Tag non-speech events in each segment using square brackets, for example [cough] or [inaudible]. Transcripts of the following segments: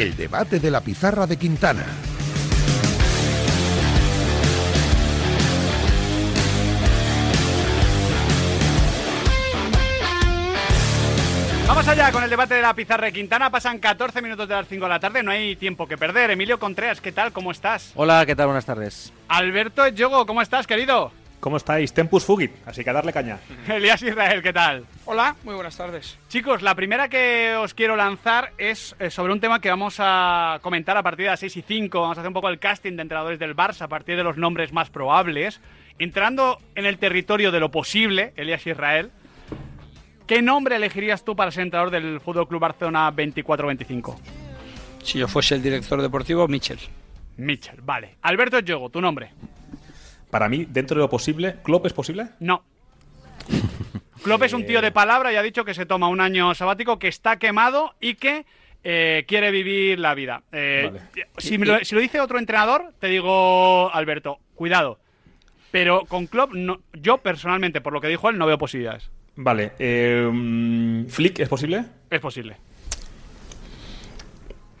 El debate de la pizarra de Quintana. Vamos allá con el debate de la pizarra de Quintana. Pasan 14 minutos de las 5 de la tarde, no hay tiempo que perder. Emilio Contreras, ¿qué tal? ¿Cómo estás? Hola, ¿qué tal? Buenas tardes. Alberto Yogo, ¿cómo estás, querido? ¿Cómo estáis? Tempus fugit, así que a darle caña. [laughs] Elías Israel, ¿qué tal? Hola, muy buenas tardes. Chicos, la primera que os quiero lanzar es eh, sobre un tema que vamos a comentar a partir de las 6 y 5. Vamos a hacer un poco el casting de entrenadores del Barça a partir de los nombres más probables. Entrando en el territorio de lo posible, Elías Israel, ¿qué nombre elegirías tú para ser entrenador del Fútbol Club Barcelona 24-25? Si yo fuese el director deportivo, Michel. Mitchell, vale. Alberto Yogo, tu nombre. Para mí, dentro de lo posible, ¿Klopp es posible? No. [laughs] Klopp es un tío de palabra y ha dicho que se toma un año sabático, que está quemado y que eh, quiere vivir la vida. Eh, Vale. si, me lo, si lo dice otro entrenador, te digo, Alberto, cuidado. Pero con Klopp, no- yo personalmente, por lo que dijo él, no veo posibilidades. Vale. eh, mm, ¿Flick es posible? Es posible.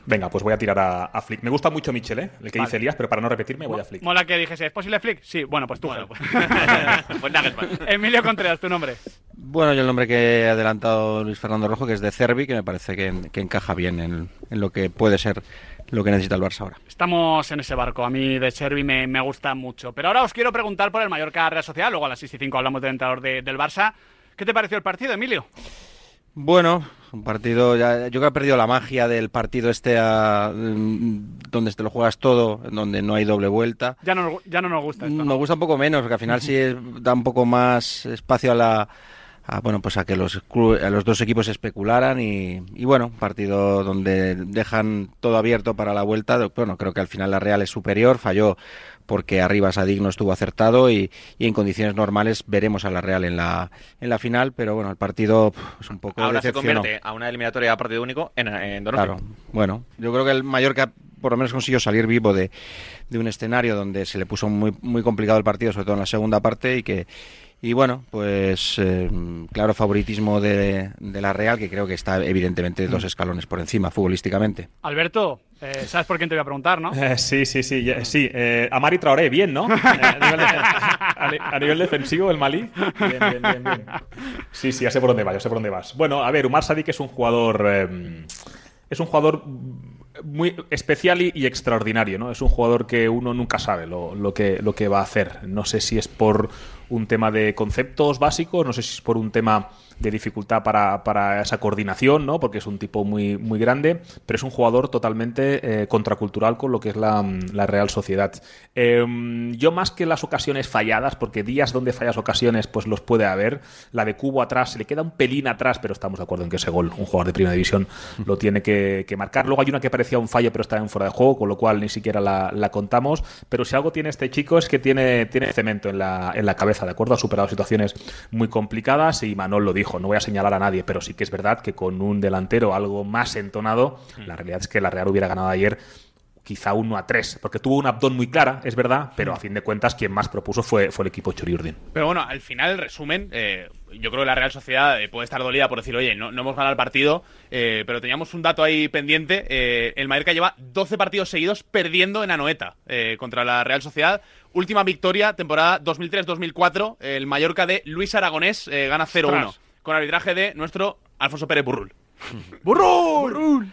Venga, pues voy a tirar a, a Flick. Me gusta mucho Michel, ¿eh? El que Vale. dice Elías, pero para no repetirme voy a Flick. Mola que dijese, ¿es posible Flick? Sí, bueno, pues tú. Bueno. [laughs] Pues Nagelsmann. Emilio Contreras, tu nombre. Bueno, yo el nombre que ha adelantado Luis Fernando Rojo, que es de Cervi, que me parece que, que encaja bien en, en lo que puede ser lo que necesita el Barça ahora. Estamos en ese barco. A mí de Servi me, me gusta mucho. Pero ahora os quiero preguntar por el Mallorca Real Sociedad. Luego a las 6 y 5 hablamos del entrenador de- del Barça. ¿Qué te pareció el partido, Emilio? Bueno, un partido, ya, yo creo que ha perdido la magia del partido este a- mm, donde te lo juegas todo, donde no hay doble vuelta. Ya no, nos- ya no nos gusta esto. Nos ¿no? gusta un poco menos, porque al final sí da un poco más espacio a la a, bueno pues a que los a los dos equipos especularan y, y bueno, un partido donde dejan todo abierto para la vuelta. Bueno, creo que al final la Real es superior, falló porque arriba Sadik no estuvo acertado y, y en condiciones normales veremos a la Real en la en la final, pero bueno, el partido es un poco Ahora se convierte a una eliminatoria a partido único en, en. Claro, bueno, yo creo que el Mallorca por lo menos consiguió salir vivo de, de un escenario donde se le puso muy, muy complicado el partido, sobre todo en la segunda parte, y que y bueno, pues eh, claro favoritismo de, de la Real, que creo que está evidentemente dos escalones por encima futbolísticamente. Alberto, eh, ¿sabes por quién te voy a preguntar, no? Eh, sí, sí, sí, ya- sí. Eh, Amari Traoré, bien, ¿no? [laughs] Eh, a, nivel defen- a ni- a nivel defensivo, el Malí. Bien, bien, bien, bien. Sí, sí, ya sé por dónde vas, ya sé por dónde vas. Bueno, a ver, Umar Sadik es un jugador. eh, es un jugador muy especial y, y extraordinario, ¿no? Es un jugador que uno nunca sabe lo, lo que, lo que va a hacer. No sé si es por un tema de conceptos básicos, no sé si es por un tema de dificultad para, para esa coordinación, ¿no? Porque es un tipo muy, muy grande, pero es un jugador totalmente eh, contracultural con lo que es la, la Real Sociedad. Eh, yo más que las ocasiones falladas, porque días donde fallas ocasiones, pues los puede haber. La de Cubo atrás, se le queda un pelín atrás, pero estamos de acuerdo en que ese gol, un jugador de primera división, lo tiene que, que marcar. Luego hay una que parecía un fallo, pero estaba en fuera de juego, con lo cual ni siquiera la, la contamos. Pero si algo tiene este chico es que tiene, tiene cemento en la, en la cabeza, ¿de acuerdo? Ha superado situaciones muy complicadas y Manol lo dijo, no voy a señalar a nadie, pero sí que es verdad que con un delantero algo más entonado, la realidad es que la Real hubiera ganado ayer quizá 1 a 3, porque tuvo una opción muy clara, es verdad, pero a fin de cuentas quien más propuso fue, fue el equipo Churiurdin. Pero bueno, al final, resumen, eh, yo creo que la Real Sociedad eh, puede estar dolida por decir, oye, no, no hemos ganado el partido, eh, pero teníamos un dato ahí pendiente. eh, el Mallorca lleva 12 partidos seguidos perdiendo en Anoeta eh, contra la Real Sociedad. Última victoria, temporada 2003-2004, el Mallorca de Luis Aragonés gana 0-1, Ostras. Con arbitraje de nuestro Alfonso Pérez [laughs] Burrul. ¡Burrul!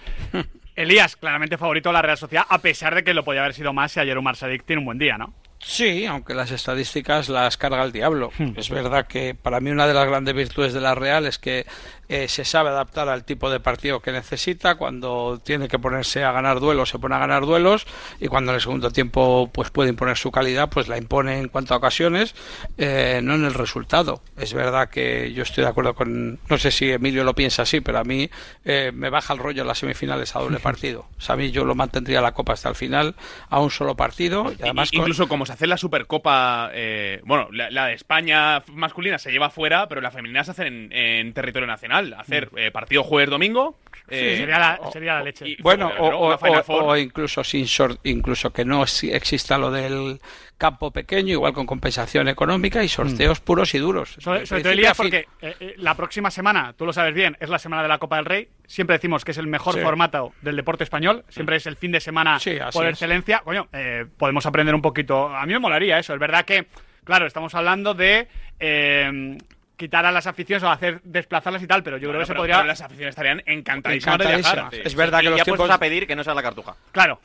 Elías, claramente favorito de la Real Sociedad, a pesar de que lo podía haber sido más si ayer Umar Sadik tiene un buen día, ¿no? Sí, aunque las estadísticas las carga el diablo. Es verdad que para mí una de las grandes virtudes de la Real es que eh, se sabe adaptar al tipo de partido que necesita. Cuando tiene que ponerse a ganar duelos, se pone a ganar duelos. Y cuando en el segundo tiempo pues puede imponer su calidad, pues la impone en cuanto a ocasiones, eh, no en el resultado. Es verdad que yo estoy de acuerdo con. No sé si Emilio lo piensa así, pero a mí eh, me baja el rollo las semifinales a doble [laughs] partido. O sea, a mí yo lo mantendría la copa hasta el final a un solo partido. Y además con- incluso como se hace la Supercopa, eh, bueno, la, la de España masculina se lleva fuera, pero la femenina se hace en, en territorio nacional. Hacer Mm. eh, partido jueves-domingo, Eh, sería, la, sería la leche. y- Bueno, o, incluso sin incluso que no exista lo del campo pequeño, igual con compensación económica y sorteos puros y duros. Sobre, sobre todo, Elías, porque eh, eh, la próxima semana, tú lo sabes bien, es la semana de la Copa del Rey. Siempre decimos que es el mejor Sí. formato del deporte español. Siempre es el fin de semana Sí, por es. excelencia. Coño, eh, podemos aprender un poquito. A mí me molaría eso. Es verdad que, claro, estamos hablando de eh, quitar a las aficiones o hacer desplazarlas y tal, pero yo creo que se podría. pero las aficiones estarían encantadísimas de viajar. Encantadísimas. Es verdad que los ya tiempos... puestos a pedir que no sea la cartuja. Claro,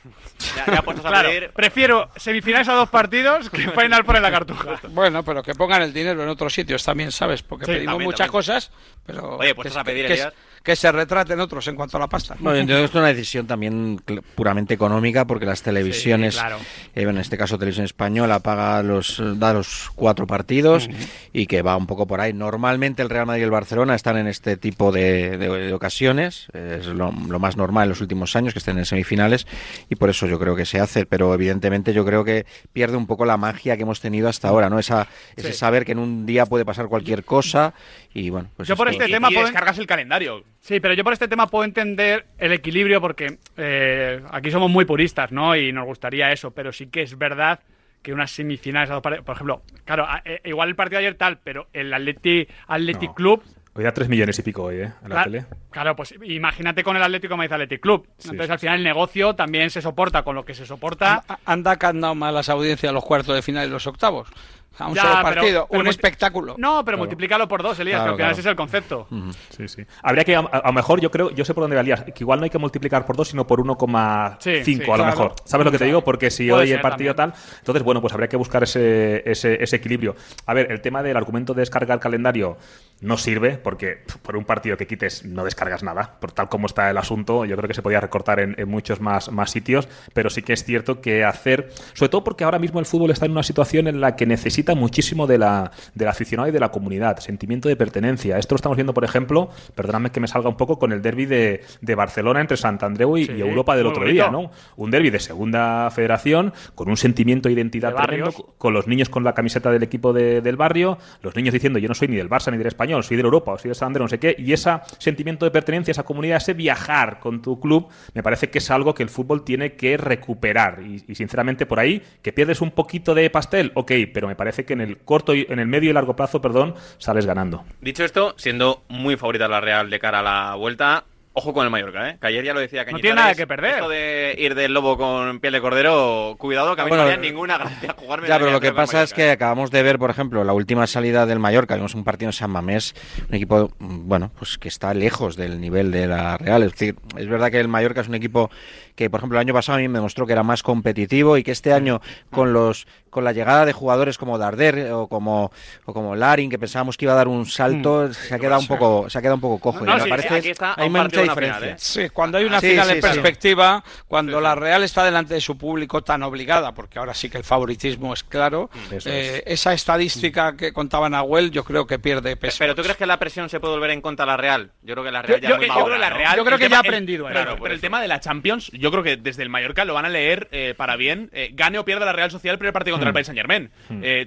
Ya, ya puestos a claro. pedir. Prefiero semifinales a dos partidos que [laughs] final por en la cartuja. Bueno, pero que pongan el dinero en otros sitios también, ¿sabes? Porque Sí, pedimos también, muchas también. cosas, pero Oye, que, puestos a pedir, que- Elías. Que se retraten otros en cuanto a la pasta. Bueno, yo entiendo que esto es una decisión también puramente económica porque las televisiones, Sí, claro. eh, en este caso Televisión Española, paga los, da los cuatro partidos y que va un poco por ahí. Normalmente el Real Madrid y el Barcelona están en este tipo de, de- de ocasiones, eh, es lo, lo más normal en los últimos años que estén en semifinales y por eso yo creo que se hace, pero evidentemente yo creo que pierde un poco la magia que hemos tenido hasta ahora, ¿no? Esa, ese Sí. saber que en un día puede pasar cualquier cosa y bueno, pues Yo por este Y- tema y puedo- descargas el calendario. Sí, pero yo por este tema puedo entender el equilibrio porque eh, aquí somos muy puristas, ¿no? Y nos gustaría eso, pero sí que es verdad que unas semifinales, a dos pare- por ejemplo, claro, a- eh, igual el partido de ayer tal, pero el Atleti, Athletic No. Club, Hoy da 3 millones y pico hoy, ¿eh? La claro, tele. claro, pues imagínate con el Atlético Madrid Athletic Club. Sí, Entonces sí, al final el negocio también se soporta con lo que se soporta. Anda que han dado más las audiencias los cuartos de final y los octavos. A un Ya, solo partido, pero un espectáculo. No, pero Claro. multiplícalo por dos, Elías, que Claro, al final claro. ese es el concepto. Sí, sí. Habría que, a, lo mejor, yo creo, yo sé por dónde va Elías, que igual no hay que multiplicar por 2, sino por 1,5 Sí, sí, a lo claro. mejor. ¿Sabes lo que te digo? Porque si Puede hoy el partido también. tal, entonces, bueno, pues habría que buscar ese, ese, ese equilibrio. A ver, el tema del argumento de descargar calendario no sirve, porque por un partido que quites no descargas nada. Por tal como está el asunto, yo creo que se podía recortar en, en muchos más, más sitios, pero sí que es cierto que hacer, sobre todo porque ahora mismo el fútbol está en una situación en la que necesita muchísimo de la, del aficionado y de la comunidad, sentimiento de pertenencia. Esto lo estamos viendo, por ejemplo, perdóname que me salga un poco con el derby de, de Barcelona entre Santandreu y, Sí, y Europa del otro bonito. día, ¿no? Un derby de segunda federación, con un sentimiento de identidad De tremendo, con los niños con la camiseta del equipo de- del barrio, los niños diciendo yo no soy ni del Barça ni del Español, soy del Europa o soy del Sandro, no sé qué, y ese sentimiento de pertenencia, esa comunidad, ese viajar con tu club, me parece que es algo que el fútbol tiene que recuperar. Y, y, sinceramente por ahí, que pierdes un poquito de pastel, ok, pero me parece que en el corto y en el medio y largo plazo, perdón, sales ganando. Dicho esto, siendo muy favorita la Real de cara a la vuelta, ojo con el Mallorca, ¿eh? Que ayer ya lo decía Cañizares. tiene nada que perder. Esto de ir del lobo con piel de cordero, cuidado, que a mí Bueno, no me haría ninguna gracia jugarme Ya, pero lo que pasa es que ¿eh? acabamos de ver, por ejemplo, la última salida del Mallorca, vimos un partido en San Mamés, un equipo, mm, bueno, pues que está lejos del nivel de la Real. Es decir, es verdad que el Mallorca es un equipo que, por ejemplo, el año pasado a mí me demostró que era más competitivo y que este año, con los con la llegada de jugadores como Darder o como o como Larin, que pensábamos que iba a dar un salto, se ha quedado un poco se ha quedado un poco cojo. No, y me sí, parece está a hay un mucha diferencia. final, ¿eh? Sí, cuando hay una Sí, final sí, en sí. perspectiva, cuando la Real está delante de su público tan obligada, porque ahora sí que el favoritismo es claro, Eso eh, esa estadística que contaba Nahuel yo creo que pierde peso. Pero ¿tú crees que la presión se puede volver en contra de la Real? Yo creo que la Real ya Yo, es muy yo creo que la. Real. Yo creo el que tema- ya ha el- aprendido, ¿eh? Claro, Claro, pero el tema de la Champions, yo creo que desde el Mallorca lo van a leer eh, para bien. eh, gane o pierda la Real Sociedad el primer partido contra el Paris Saint Germain.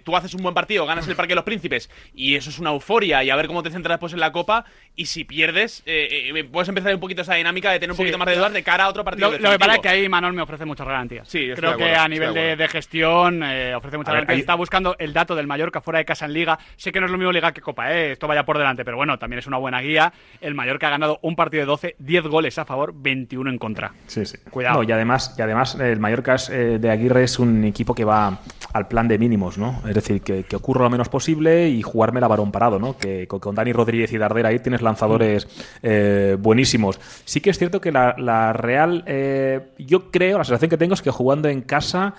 tú haces un buen partido, ganas el Parque de los Príncipes y eso es una euforia y a ver cómo te centras después en la Copa. Y si pierdes, eh, eh, puedes empezar un poquito esa dinámica de tener un Sí. poquito más de dudas de cara a otro partido. Lo, lo que pasa es que ahí Manuel me ofrece muchas garantías. Sí, estoy Creo de que acuerdo, a nivel de acuerdo. gestión eh, ofrece muchas A ver, garantías. ahí- Está buscando el dato del Mallorca fuera de casa en Liga. Sé que no es lo mismo Liga que Copa, eh, esto vaya por delante, pero bueno, también es una buena guía. El Mallorca ha ganado un partido de 12, 10 goles a favor, 21 en contra. Sí, sí. Cuidado. No, y además, y además el Mallorca eh, de Aguirre es un equipo que va al plan de mínimos, ¿no? Es decir, que, que ocurra lo menos posible y jugarme la varón parado, ¿no? Que con, con Dani Rodríguez y Darder ahí tienes lanzadores eh, buenísimos. Sí que es cierto que la, la Real, eh, yo creo, la sensación que tengo es que jugando en casa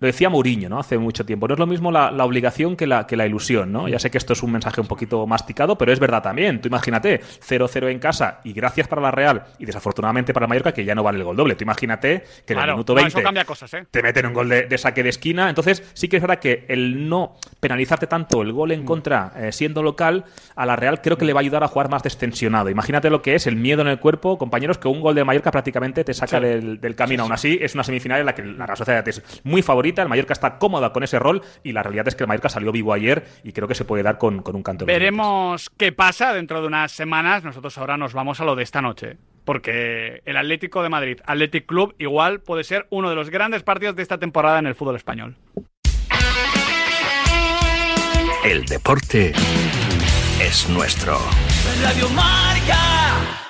Lo decía Mourinho, ¿no? Hace mucho tiempo. No es lo mismo la, la obligación que la, que la ilusión, ¿no? Ya sé que esto es un mensaje un poquito masticado, pero es verdad también. Tú imagínate, 0-0 en casa y gracias para la Real y desafortunadamente para Mallorca que ya no vale el gol doble. Tú imagínate que en el minuto no, 20 eso cambia cosas, ¿eh? te meten un gol de, de saque de esquina. Entonces, sí que es verdad que el no penalizarte tanto el gol en contra eh, siendo local, a la Real creo que le va a ayudar a jugar más destensionado. Imagínate lo que es el miedo en el cuerpo, compañeros, que un gol de Mallorca prácticamente te saca del, del camino. Aún así, es una semifinal en la que la Real Sociedad es muy favorita, el Mallorca está cómoda con ese rol y la realidad es que el Mallorca salió vivo ayer y creo que se puede dar con, con un canto. los. Veremos qué pasa dentro de unas semanas. Nosotros ahora nos vamos a lo de esta noche. porque el Atlético de Madrid, Athletic Club, igual puede ser uno de los grandes partidos de esta temporada en el fútbol español. El deporte es nuestro. Radio Marca.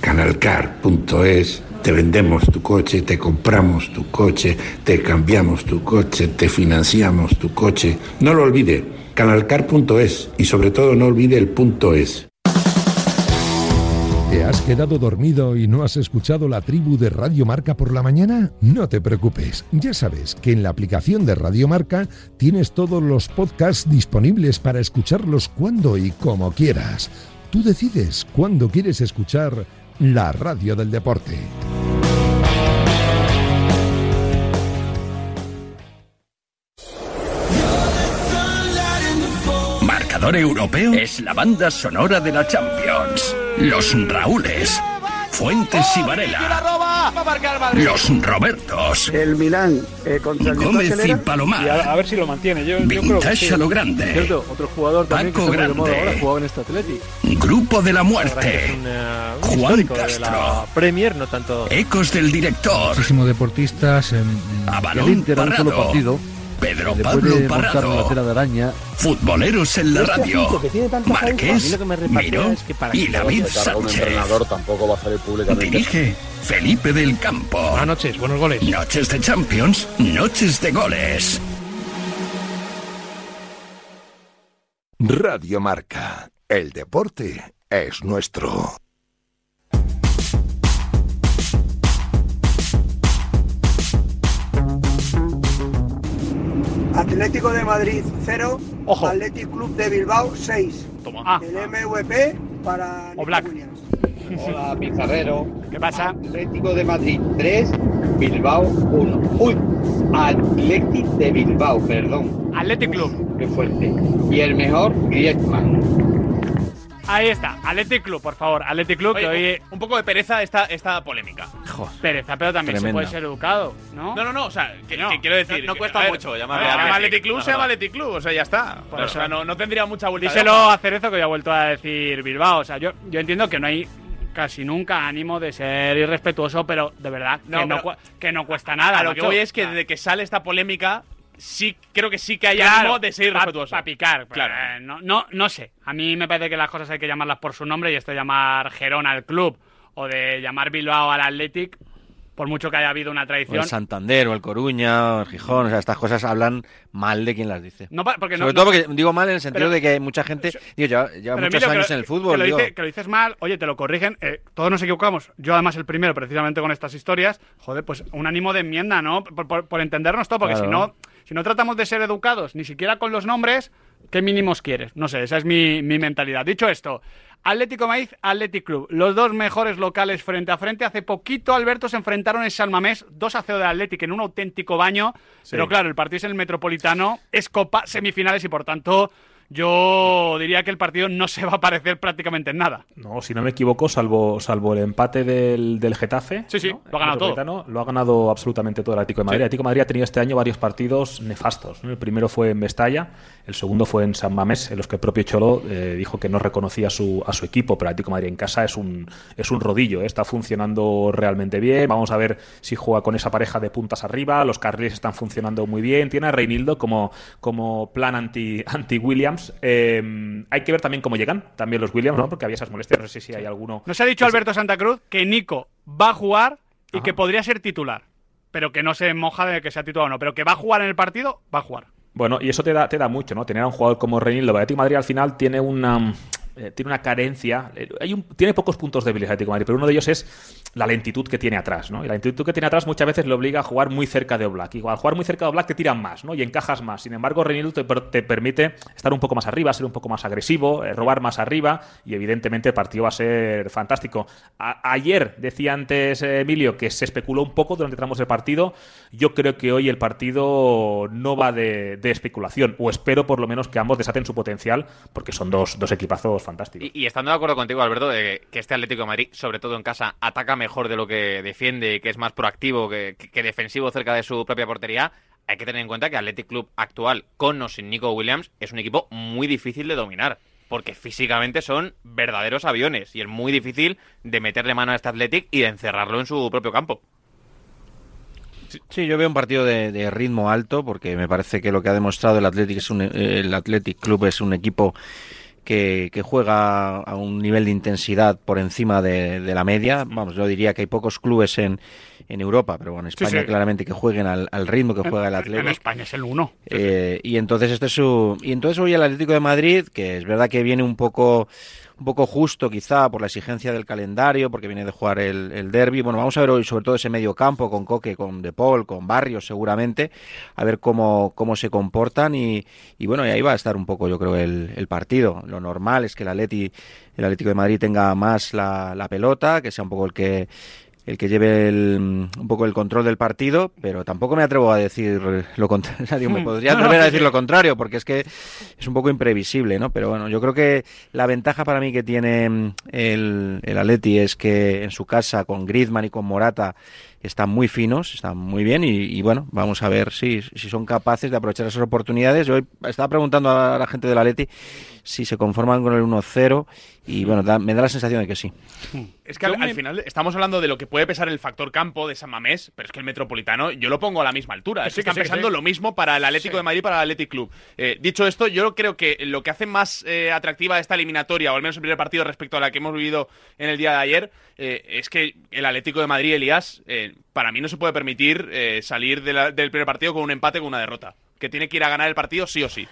canalcar.es, te vendemos tu coche, te compramos tu coche, te cambiamos tu coche, te financiamos tu coche. No lo olvide, canalcar.es y sobre todo no olvide el punto es. ¿Te has quedado dormido y no has escuchado la tribu de Radio Marca por la mañana? No te preocupes, ya sabes que en la aplicación de Radio Marca tienes todos los podcasts disponibles para escucharlos cuando y como quieras. Tú decides cuándo quieres escuchar la radio del deporte. Marcador europeo es la banda sonora de la Champions. Los Raúles, Fuentes y Varela. Los Robertos. El Milán eh, contra el Gómez y Palomar. Y a, a ver si lo mantiene. Yo, yo creo que Vintage sí. a lo grande. Cierto, otro jugador también Paco que Grande. ahora jugaba en este. Grupo de la muerte. es eh, un Juan histórico de Castro. la Premier, no tanto. Ecos del director. Muchísimos deportistas en, A el Inter un solo partido. Pedro Pablo Parrado. una tela de araña. Futboleros en la Este radio. Marqués, Miró es que para y David Sánchez. entrenador tampoco va a salir públicamente. Dirige Felipe del Campo. Buenas noches, buenos goles. Noches de Champions, noches de goles. Radio Marca. El deporte es nuestro. Atlético de Madrid 0, Ojo. Athletic Club de Bilbao 6. Ah. El MVP para Nico Black. Williams. Hola, Pizarrero. ¿Qué pasa? Atlético de Madrid 3, Bilbao 1. Uy, Atlético de Bilbao, perdón. Athletic Club. Qué fuerte. Y el mejor, Griezmann. Ahí está, Athletic Club, por favor. Athletic Club, que Oye, hoy. un poco de pereza esta, esta polémica. Pereza, pero también se puede ser educado, ¿no? No, no, no, o sea, que, No. que quiero decir. No- no que, cuesta a ver, mucho a llamarle llama Athletic, Athletic Club, la se llama. Athletic Club, o sea, ya está. Por o eso. sea, no, no tendría mucha vuelta. de Díselo a Cerezo que ya ha vuelto a decir Bilbao. O sea, yo, yo entiendo que no hay casi nunca ánimo de ser irrespetuoso, pero de verdad No, que, no, pero- que no cuesta nada. A lo que voy es que desde que sale esta polémica, sí, creo que sí que hay Claro, ánimo de ser irrespetuoso. Para picar. Claro. Eh, no, no, no sé. A mí me parece que las cosas hay que llamarlas por su nombre y esto de llamar Gerona al club o de llamar Bilbao al Athletic, por mucho que haya habido una O traición. el Santander, o el Coruña, o el Gijón, o sea, estas cosas hablan mal de quien las dice. No, porque no- Sobre no- todo porque digo mal en el sentido Pero- de que hay mucha gente, digo, lleva, muchos años que lo- en el fútbol, Que lo, digo. dice- que lo dices mal, oye, te lo corrigen. eh, todos nos equivocamos. Yo, además, el primero, precisamente con estas historias. Joder, pues un ánimo de enmienda, ¿no? Por, por- por entendernos todo, porque Claro. si no, si no tratamos de ser educados, ni siquiera con los nombres, ¿qué mínimos quieres? No sé, esa es mi, mi mentalidad. Dicho esto, Atlético Maíz, Athletic Club. Los dos mejores locales frente a frente. Hace poquito, Alberto, se enfrentaron en Salmamés, 2 a 0 de Athletic en un auténtico baño. Sí. Pero claro, el partido es en el Metropolitano, es Copa, semifinales y por tanto. Yo diría que el partido no se va a parecer prácticamente en nada. No, si no me equivoco, salvo, salvo el empate del, del Getafe. Sí, sí, ¿no? lo ha ganado todo. Lo ha ganado absolutamente todo el Atlético de Madrid. Sí. El Atlético de Madrid ha tenido este año varios partidos nefastos. ¿no? El primero fue en Mestalla, el segundo fue en San Mamés, en los que el propio Cholo eh, dijo que no reconocía a su, a su equipo, pero Atlético de Madrid en casa es un, es un rodillo, ¿eh? está funcionando realmente bien. Vamos a ver si juega con esa pareja de puntas arriba, los carriles están funcionando muy bien. Tiene a Reinildo como, como plan anti, anti. Eh, hay que ver también cómo llegan también los Williams, ¿no? porque había esas molestias. No sé si hay alguno. Nos ha dicho Alberto Santa Cruz que Nico va a jugar y que podría ser titular. Pero que no se moja de que sea titular o no. Pero que va a jugar en el partido, va a jugar. Bueno, y eso te da, te da mucho, ¿no? Tener a un jugador como Reinildo. El Atlético Madrid al final tiene una. Eh, tiene una carencia, eh, tiene pocos puntos débiles el Atlético de Madrid, pero uno de ellos es la lentitud que tiene atrás, ¿no? Y la lentitud que tiene atrás muchas veces le obliga a jugar muy cerca de Oblak. Y al jugar muy cerca de Oblak te tiran más, ¿no? Y encajas más. Sin embargo, Reinildo te, te permite estar un poco más arriba, ser un poco más agresivo, eh, robar más arriba y evidentemente el partido va a ser fantástico. Ayer decía antes Emilio que se especuló un poco durante tramos del partido. Yo creo que hoy el partido no va de, de especulación, o espero por lo menos que ambos desaten su potencial, porque son dos, dos equipazos fantásticos. Y, y estando de acuerdo contigo, Alberto, de que este Atlético de Madrid, sobre todo en casa, ataca mejor de lo que defiende, que es más proactivo que, que- que defensivo cerca de su propia portería, hay que tener en cuenta que Athletic Club actual, con o sin Nico Williams, es un equipo muy difícil de dominar. Porque físicamente son verdaderos aviones y es muy difícil de meterle mano a este Athletic y de encerrarlo en su propio campo. Sí, yo veo un partido de, de ritmo alto porque me parece que lo que ha demostrado el Athletic es un, el Athletic Club es un equipo que, que juega a un nivel de intensidad por encima de, de la media. Vamos, yo diría que hay pocos clubes en, en Europa, pero bueno, en España sí. claramente que jueguen al, al ritmo que juega el En Athletic. España es el uno. Eh, y entonces este es su y entonces hoy el Atlético de Madrid que es verdad que viene un poco un poco justo quizá por la exigencia del calendario porque viene de jugar el, el derby. Bueno vamos a ver hoy sobre todo ese medio campo con Coque con De con Barrios seguramente a ver cómo cómo se comportan y, y bueno y ahí va a estar un poco yo creo el, el partido. Lo normal es que el Atleti el Atlético de Madrid tenga más la, la pelota que sea un poco el que el que lleve el, un poco el control del partido, pero tampoco me atrevo a decir lo contrario. Me [laughs] podría atrever a decir lo contrario, porque es que es un poco imprevisible, ¿no? Pero bueno, yo creo que la ventaja para mí que tiene mm, el, el Atleti es que en su casa, con Griezmann y con Morata, están muy finos, están muy bien y, y bueno, vamos a ver si, si son capaces de aprovechar esas oportunidades. Yo hoy estaba preguntando a la gente del Atleti si se conforman con el 1-0 y bueno, da- me da la sensación de que sí. Es que al, al final estamos hablando de lo que puede pesar el factor campo de San Mamés, pero es que el Metropolitano yo lo pongo a la misma altura. Es Sí, que están sí, que pesando sí. lo mismo para el Atlético de Madrid y para el Athletic Club. Eh, dicho esto, yo creo que lo que hace más eh, atractiva esta eliminatoria, o al menos el primer partido respecto a la que hemos vivido en el día de ayer, eh, es que el Atlético de Madrid, Elías, para mí no se puede permitir eh, salir del primer partido con un empate con una derrota. Que tiene que ir a ganar el partido sí o sí.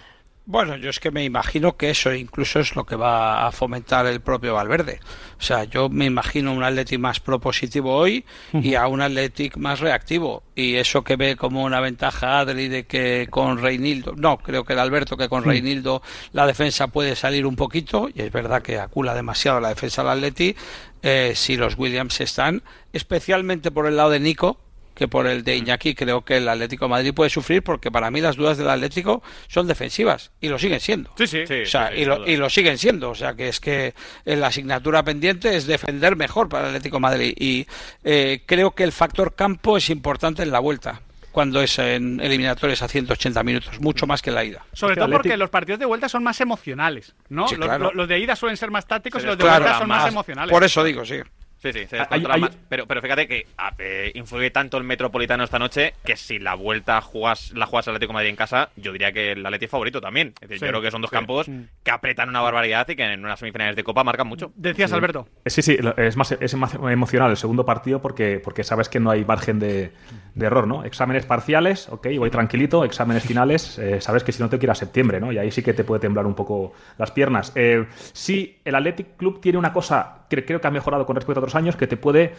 Bueno, yo es que me imagino que eso incluso es lo que va a fomentar el propio Valverde. O sea, yo me imagino un Athletic más propositivo hoy y a un Athletic más reactivo. Y eso que ve como una ventaja Adri de que con Reinildo, no, creo que el Alberto que con. Reinildo la defensa puede salir un poquito, y es verdad que acula demasiado la defensa del Atleti, eh, si los Williams están, especialmente por el lado de Nico, que por el de Iñaki creo que el Atlético de Madrid puede sufrir porque para mí las dudas del Atlético son defensivas y lo siguen siendo. Sí, sí. o sea, y, lo, y lo siguen siendo. O sea, que es que eh, la asignatura pendiente es defender mejor para el Atlético de Madrid. Y eh, creo que el factor campo es importante en la vuelta, cuando es en eliminatorias a 180 minutos, mucho más que en la ida. Sobre todo porque los partidos de vuelta son más emocionales, ¿no? Sí, los, claro. los- los de ida suelen ser más tácticos y los de claro, vuelta son más, más. emocionales. Por eso digo, sí. Sí, sí, se Hay- descontrola hay- más. Pero, pero fíjate que ah, eh, influye tanto el Metropolitano esta noche que si la vuelta jugas, la juegas al Atlético de Madrid en casa, yo diría que el Atlético es favorito también. Es decir, Sí, yo creo que son dos sí. campos Mm. que apretan una barbaridad y que en unas semifinales de Copa marcan mucho. Decías, Alberto. Eh, Sí, sí, es más, es más emocional el segundo partido porque, porque sabes que no hay margen de, de error, ¿no? Exámenes parciales, ok, voy tranquilito, exámenes finales, eh, sabes que si no te quiero a septiembre, ¿no? Y ahí sí que te puede temblar un poco las piernas. Eh, sí, el Athletic Club tiene una cosa que creo que ha mejorado con respecto a otros años, que te puede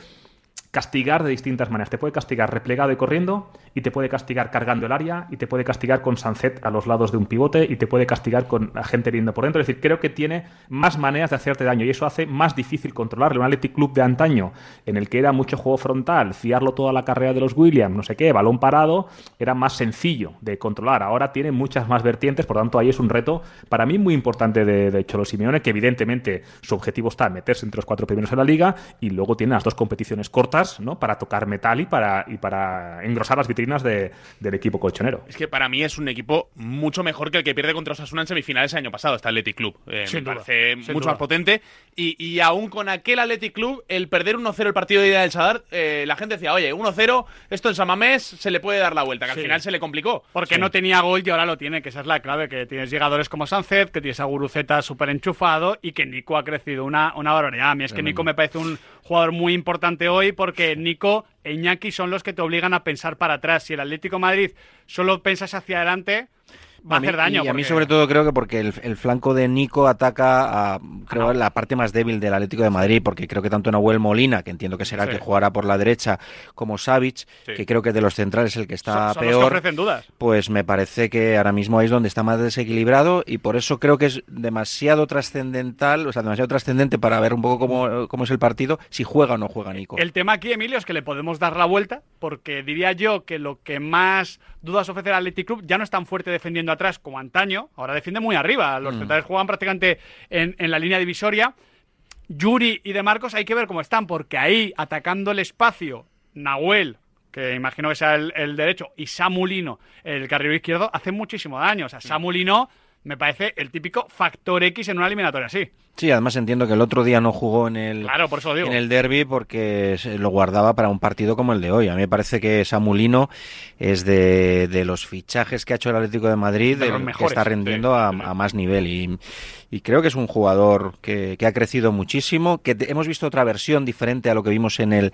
castigar de distintas maneras. Te puede castigar replegado y corriendo, y te puede castigar cargando el área, y te puede castigar con Sanzet a los lados de un pivote, y te puede castigar con la gente viendo por dentro. Es decir, creo que tiene más maneras de hacerte daño, y eso hace más difícil controlarle. Un Athletic Club de antaño, en el que era mucho juego frontal, fiarlo toda la carrera de los Williams, no sé qué, balón parado, era más sencillo de controlar. Ahora tiene muchas más vertientes, por tanto, ahí es un reto para mí muy importante de, de Cholo Simeone, que evidentemente su objetivo está meterse entre los cuatro primeros en la liga, y luego tiene las dos competiciones cortas, ¿no? Para tocar metal y para, y para engrosar las vitrinas de- del equipo colchonero. Es que para mí es un equipo mucho mejor que el que pierde contra Osasuna en semifinales el año pasado, este Athletic Club. Eh, Sin me duda, parece sin mucho duda. más potente. Y, y aún con aquel Athletic Club, el perder 1-0 el partido de ida del Sadar, eh, la gente decía, oye, 1-0, esto en Samamés se le puede dar la vuelta, que Sí. al final se le complicó. Porque Sí. no tenía gol y ahora lo tiene, que esa es la clave, que tienes llegadores como Sánchez, que tienes a Guruceta súper enchufado y que Nico ha crecido una, una barbaridad. A mí es que. Nico me parece un jugador muy importante hoy porque Nico e Iñaki son los que te obligan a pensar para atrás. Si el Atlético Madrid solo pensas hacia adelante, va a hacer daño. Y a mí sobre todo creo que porque el, el flanco de Nico ataca a creo la parte más débil del Atlético de Madrid, porque creo que tanto Nahuel Molina, que entiendo que será el que jugará por la derecha, como Savic, Sí. que creo que de los centrales es el que está Son- son los que peor. ofrecen dudas. Pues me parece que ahora mismo ahí es donde está más desequilibrado y por eso creo que es demasiado trascendental, o sea, demasiado trascendente para ver un poco cómo, cómo es el partido, si juega o no juega Nico. El tema aquí, Emilio, es que le podemos dar la vuelta, porque diría yo que lo que más dudas ofrece el Athletic Club ya no es tan fuerte defendiendo atrás como antaño, ahora defiende muy arriba. Los Mm. centrales juegan prácticamente en, en la línea divisoria. Yuri y De Marcos hay que ver cómo están, porque ahí, atacando el espacio, Nahuel, que imagino que sea el, el derecho, y Samulino, el carril izquierdo, hacen muchísimo daño. O sea, Samulino me parece el típico factor X en una eliminatoria así. Sí, además entiendo que el otro día no jugó en el, Claro, por eso digo. en el derby porque se lo guardaba para un partido como el de hoy. A mí me parece que Samulino es de, de los fichajes que ha hecho el Atlético de Madrid De los el que está rendiendo a, a más nivel y, y creo que es un jugador que, que ha crecido muchísimo, que te- hemos visto otra versión diferente a lo que vimos en el,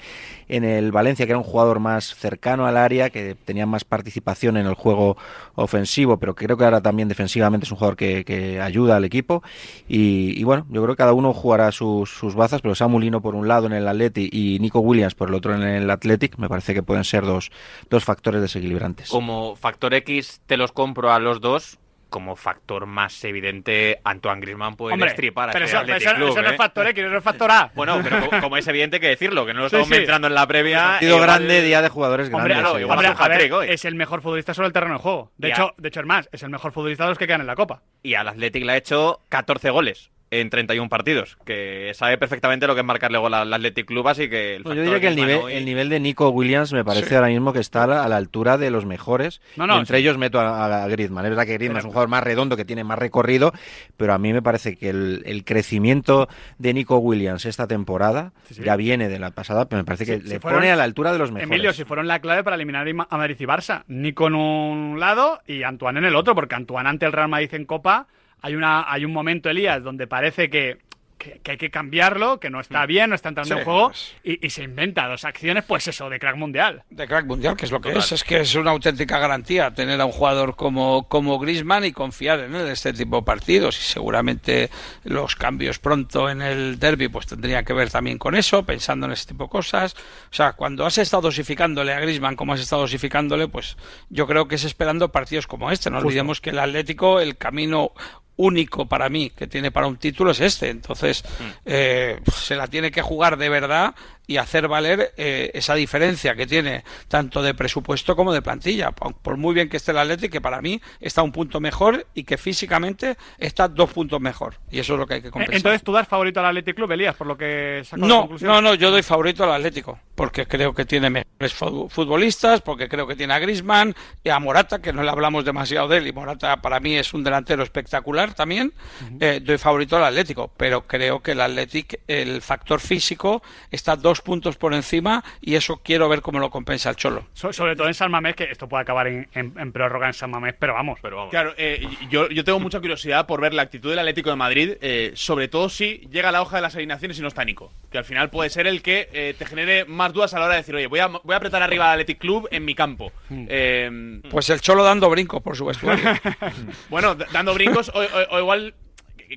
en el Valencia, que era un jugador más cercano al área, que tenía más participación en el juego ofensivo, pero creo que ahora también defensivamente es un jugador que, que ayuda al equipo y, y bueno, yo creo que cada uno jugará sus, sus bazas, pero Samulino por un lado en el Atleti y Nico Williams por el otro en el Athletic, me parece que pueden ser dos, dos factores desequilibrantes. Como factor X te los compro a los dos. Como factor más evidente, Antoine Griezmann puede Hombre, destripar a pero este eso, Athletic eso- Club, eso no ¿eh? es factor X, eso es factor A. Bueno, pero co- como es evidente que decirlo, que no lo estamos sí. en la previa. Partido igual- grande, día de jugadores Hombre, grandes. claro, eh. hombre, hace un a ver, hat-trick hoy. es el mejor futbolista sobre el terreno de juego. De Ya. hecho, de hecho, es más, es el mejor futbolista de los que quedan en la Copa. Y al Athletic le ha hecho 14 goles en 31 partidos, que sabe perfectamente lo que es marcarle gol al Athletic Club, así que el No, yo diría que el nivel, hoy- el nivel de Nico Williams me parece Sí. ahora mismo que está a la, a la altura de los mejores. No, no, entre sí. ellos meto a, a Griezmann. Es verdad que Griezmann es un jugador más redondo, que tiene más recorrido, pero a mí me parece que el, el crecimiento de Nico Williams esta temporada Sí, sí. ya viene de la pasada, pero me parece que le si fueron- pone a la altura de los mejores. Emilio, si fueron la clave para eliminar a Madrid y Barça. Nico en un lado y Antoine en el otro, porque Antoine ante el Real Madrid en Copa hay, una, hay un momento, Elías, donde parece que, que, que hay que cambiarlo, que no está bien, no está entrando Sí, en juego, pues. y, y se inventa dos acciones, pues eso, de crack mundial. de crack mundial, que es lo que Total. es. Es que es una auténtica garantía tener a un jugador como, como Griezmann y confiar en él en este tipo de partidos. Y seguramente los cambios pronto en el derby pues tendrían que ver también con eso, pensando en ese tipo de cosas. O sea, cuando has estado dosificándole a Griezmann como has estado dosificándole, pues yo creo que es esperando partidos como este. No Justo. olvidemos que el Atlético, el camino único para mí que tiene para un título es este. Entonces, eh, se la tiene que jugar de verdad y hacer valer eh, esa diferencia que tiene tanto de presupuesto como de plantilla. Por muy bien que esté el Atlético, que para mí está un punto mejor y que físicamente está dos puntos mejor. Y eso es lo que hay que Eh, compensar. Entonces, ¿tú das favorito al Athletic Club, Elías, por lo que sacas No, conclusión? no, no, yo doy favorito al Atlético, porque creo que tiene mejores fu- futbolistas, porque creo que tiene a Grisman y a Morata, que no le hablamos demasiado de él, y Morata para mí es un delantero espectacular también. Eh, doy favorito al Atlético, pero creo que el Atlético, el factor físico, está dos puntos por encima y eso quiero ver cómo lo compensa el Cholo. So- sobre todo en San Mamés, que esto puede acabar en, en- en prórroga en San Mamés, pero vamos. Pero vamos. Claro, eh, yo, yo tengo mucha curiosidad por ver la actitud del Atlético de Madrid, eh, sobre todo si llega la hoja de las alineaciones y no está Nico. Que al final puede ser el que eh, te genere más dudas a la hora de decir, oye, voy a, voy a apretar arriba al Athletic Club en mi campo. Eh, Pues el Cholo dando brinco por su vestuario. [laughs] bueno, dando brincos o, o- o igual...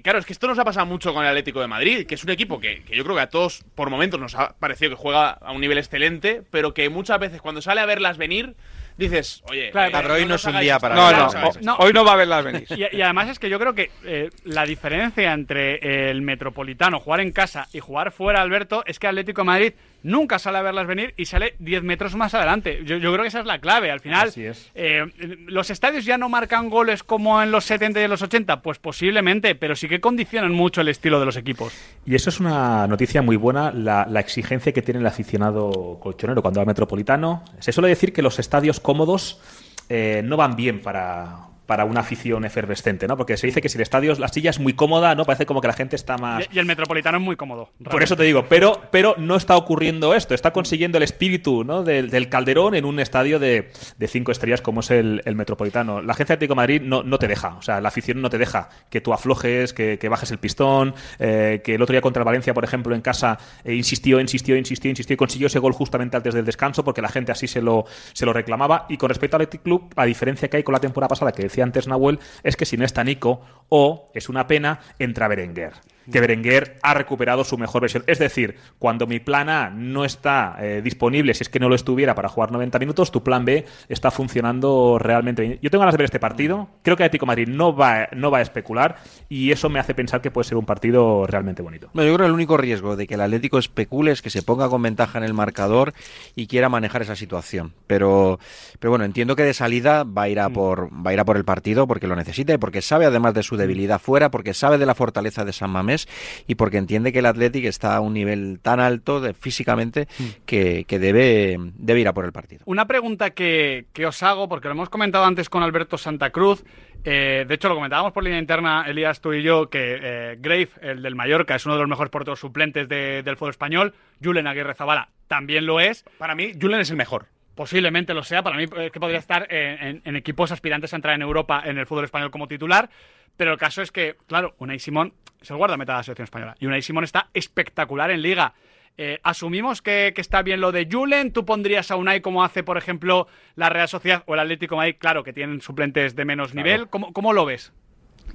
Claro, es que esto nos ha pasado mucho con el Atlético de Madrid, que es un equipo que, que yo creo que a todos por momentos nos ha parecido que juega a un nivel excelente, pero que muchas veces cuando sale a verlas venir, dices, oye, Claro, eh, pero hoy no no es un día esto, para No, no no, hoy no va a verlas venir. Y, y además es que yo creo que eh, la diferencia entre el Metropolitano, jugar en casa y jugar fuera, Alberto, es que Atlético de Madrid nunca sale a verlas venir y sale 10 metros más adelante. Yo, yo creo que esa es la clave. Al final, Así es. eh, ¿los estadios ya no marcan goles como en los 70 y en los 80? Pues posiblemente, pero sí que condicionan mucho el estilo de los equipos. Y eso es una noticia muy buena, la, la exigencia que tiene el aficionado colchonero cuando va al Metropolitano. Se suele decir que los estadios cómodos eh, no van bien para, para una afición efervescente, ¿no? Porque se dice que si el estadio, la silla es muy cómoda, ¿no? Parece como que la gente está más... Y, y el Metropolitano es muy cómodo. Por eso te digo, pero, pero no está ocurriendo esto, está consiguiendo el espíritu ¿no? del, del Calderón en un estadio de, de cinco estrellas como es el, el Metropolitano. La agencia Atlético de Madrid no, no te deja, o sea, la afición no te deja que tú aflojes, que, que bajes el pistón, eh, que el otro día contra el Valencia, por ejemplo, en casa eh, insistió, insistió, insistió, insistió y consiguió ese gol justamente antes del descanso porque la gente así se lo, se lo reclamaba. Y con respecto al Athletic Club, a diferencia que hay con la temporada pasada, que decía antes Nahuel, es que si no está Nico, o, es una pena, entra Berenguer. Que Berenguer ha recuperado su mejor versión. Es decir, cuando mi plan A no está eh, disponible, si es que no lo estuviera para jugar 90 minutos, tu plan B está funcionando realmente bien. Yo tengo ganas de ver este partido. Creo que Atlético Madrid no va, no va a especular y eso me hace pensar que puede ser un partido realmente bonito. No, yo creo que el único riesgo de que el Atlético especule es que se ponga con ventaja en el marcador y quiera manejar esa situación. Pero, pero bueno, entiendo que de salida va a ir a por va a ir a por el partido porque lo necesita y porque sabe además de su debilidad fuera, porque sabe de la fortaleza de San Mamés y porque entiende que el Atlético está a un nivel tan alto de, físicamente que, que debe, debe ir a por el partido. Una pregunta que, que os hago, porque lo hemos comentado antes con Alberto Santa Cruz. eh, de hecho, lo comentábamos por línea interna, Elías, tú y yo, que eh, Grave, el del Mallorca, es uno de los mejores porteros suplentes de- del fútbol español. Julen Aguirre Zabala también lo es. Para mí, Julen es el mejor. Posiblemente lo sea. Para mí es que podría estar en, en- en equipos aspirantes a entrar en Europa en el fútbol español como titular. Pero el caso es que, claro, Unai Simón es el guardameta de la selección española. Y Unai Simón está espectacular en Liga. Eh, asumimos que, que está bien lo de Julen. ¿Tú pondrías a Unai como hace, por ejemplo, la Real Sociedad o el Atlético de Madrid? Claro, que tienen suplentes de menos nivel. ¿Cómo, cómo lo ves?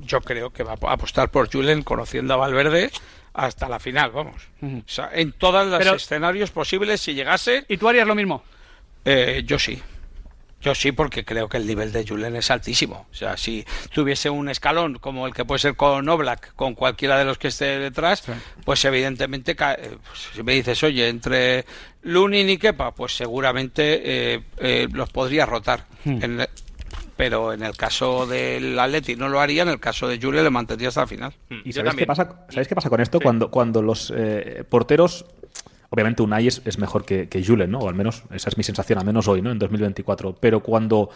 Yo creo que va a apostar por Julen conociendo a Valverde hasta la final, vamos. O sea, en todos los Pero- escenarios posibles, si llegase, ¿Y tú harías lo mismo? eh, yo sí. Yo sí, porque creo que el nivel de Julen es altísimo. O sea, si tuviese un escalón como el que puede ser con Oblak, con cualquiera de los que esté detrás, pues evidentemente, eh, pues, si me dices, oye, entre Lunin y Kepa, pues seguramente eh, eh, los podría rotar. En el- pero en el caso del Atleti no lo haría, en el caso de Julen le mantendría hasta el final. ¿Y sabéis qué, pasa, ¿sabéis qué pasa con esto? Cuando, cuando los eh, porteros. Obviamente Unai es, es mejor que, que Julen, ¿no? O al menos esa es mi sensación, al menos hoy, ¿no? En 2024. Pero cuando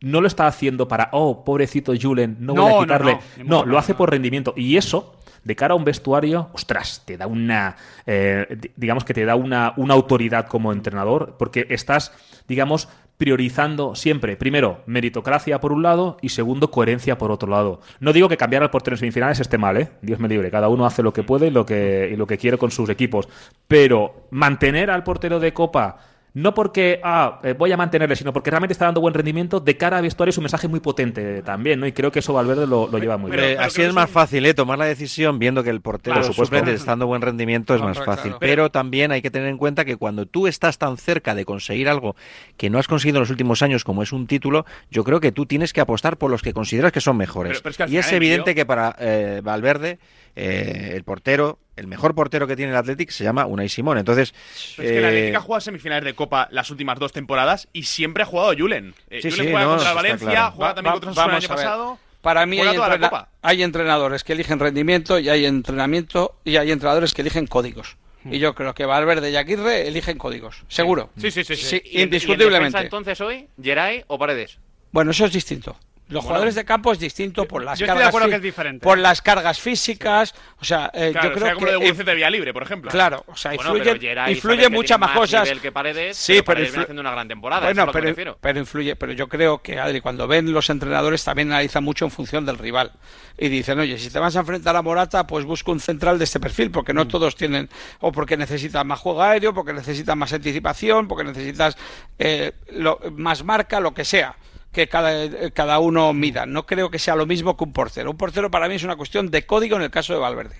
no lo está haciendo para, oh, pobrecito Julen, no, No, voy a quitarle. no, No, lo hace por rendimiento. Y eso, de cara a un vestuario, ostras, te da una. eh, di- digamos que te da una, una autoridad como entrenador, porque estás, digamos, priorizando siempre, primero, meritocracia por un lado y segundo, coherencia por otro lado. No digo que cambiar al portero en semifinales esté mal, ¿eh? Dios me libre, cada uno hace lo que puede y lo que, y lo que quiere con sus equipos. Pero mantener al portero de Copa no porque ah, eh, voy a mantenerle, sino porque realmente está dando buen rendimiento, de cara a vestuario es un mensaje muy potente también, ¿no? Y creo que eso Valverde lo, lo lleva muy Pero, bien. así es más fácil, ¿eh? Tomar la decisión viendo que el portero Claro, suplente está dando buen rendimiento es más fácil. claro. Pero también hay que tener en cuenta que cuando tú estás tan cerca de conseguir algo que no has conseguido en los últimos años, como es un título, yo creo que tú tienes que apostar por los que consideras que son mejores. Pero- pero es que al y es evidente tío- que para eh, Valverde, eh, el portero, el mejor portero que tiene el Athletic se llama Unai Simón. Entonces, Pero es que la eh, Atlética ha jugado semifinales de Copa las últimas dos temporadas y siempre ha jugado Julen. Eh, Sí, Julen sí, juega no, contra Valencia, claro. juega Va- también va- contra Osasuna el año pasado. Para mí hay, toda la entrena- Copa. hay entrenadores que eligen rendimiento y hay entrenamiento y hay entrenadores que eligen códigos. Y yo creo que Valverde y Aguirre eligen códigos, seguro. Sí, sí, sí. sí. ¿Y en- y en indiscutiblemente. defensa, entonces hoy, Geray o Paredes? Bueno, eso es distinto. Los Bueno. jugadores de campo es distinto por las yo estoy de cargas acuerdo fí- que es diferente. por las cargas físicas, o sea, eh, Claro, yo o creo sea, como de que Gurce de Vía Libre, por ejemplo. claro, o sea, Bueno, influye, pero influye muchas más cosas. nivel que Paredes, sí, pero pero Paredes viene influ- haciendo una gran temporada. Bueno, pero, pero influye, pero yo creo que Adri, cuando ven los entrenadores también analizan mucho en función del rival y dicen, oye, si te vas a enfrentar a Morata, pues busca un central de este perfil, porque Mm. no todos tienen, o porque necesitas más juego aéreo, porque necesitas más anticipación, porque necesitas eh, lo- más marca, lo que sea que cada, cada uno mida. No creo que sea lo mismo que un portero. Un portero para mí es una cuestión de código en el caso de Valverde.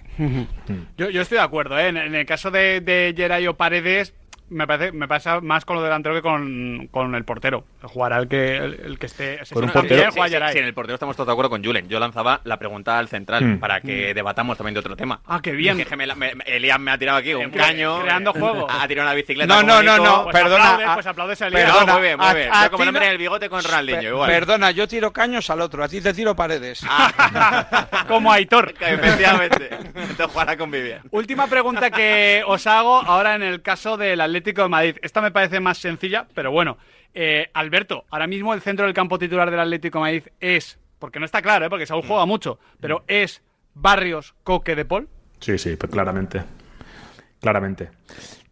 Yo, yo estoy de acuerdo, ¿eh? en, en el caso de, de Geray o Paredes, me parece me pasa más con lo delantero que con, con el portero. Jugará el que, el, el que esté. Con un portero. Sí, sí, sí, en el portero estamos todos de acuerdo con Julen. Yo lanzaba la pregunta al central Mm. para que debatamos también de otro tema. Ah, qué bien. Es que me, me- Elías me ha tirado aquí un caño. creando eh, juego. Ha tirado una bicicleta. No, no, no, no, Pues perdona. aplaudes, a- pues aplaudes a Elías. Perdona, muy bien, muy bien. a Yo como en el bigote con Ronaldinho. Igual. Perdona, yo tiro caños al otro, a ti te tiro paredes. [laughs] Como Aitor. [laughs] Efectivamente. Entonces jugará con Vivian. Última pregunta que os hago ahora en el caso del Atlético de Madrid. Esta me parece más sencilla, pero bueno. Eh, Alberto, ahora mismo el centro del campo titular del Atlético de Madrid es, porque no está claro, ¿eh? porque Saúl juega mucho, pero es Barrios, Coque, De Paul. Sí, sí, pues claramente. Claramente.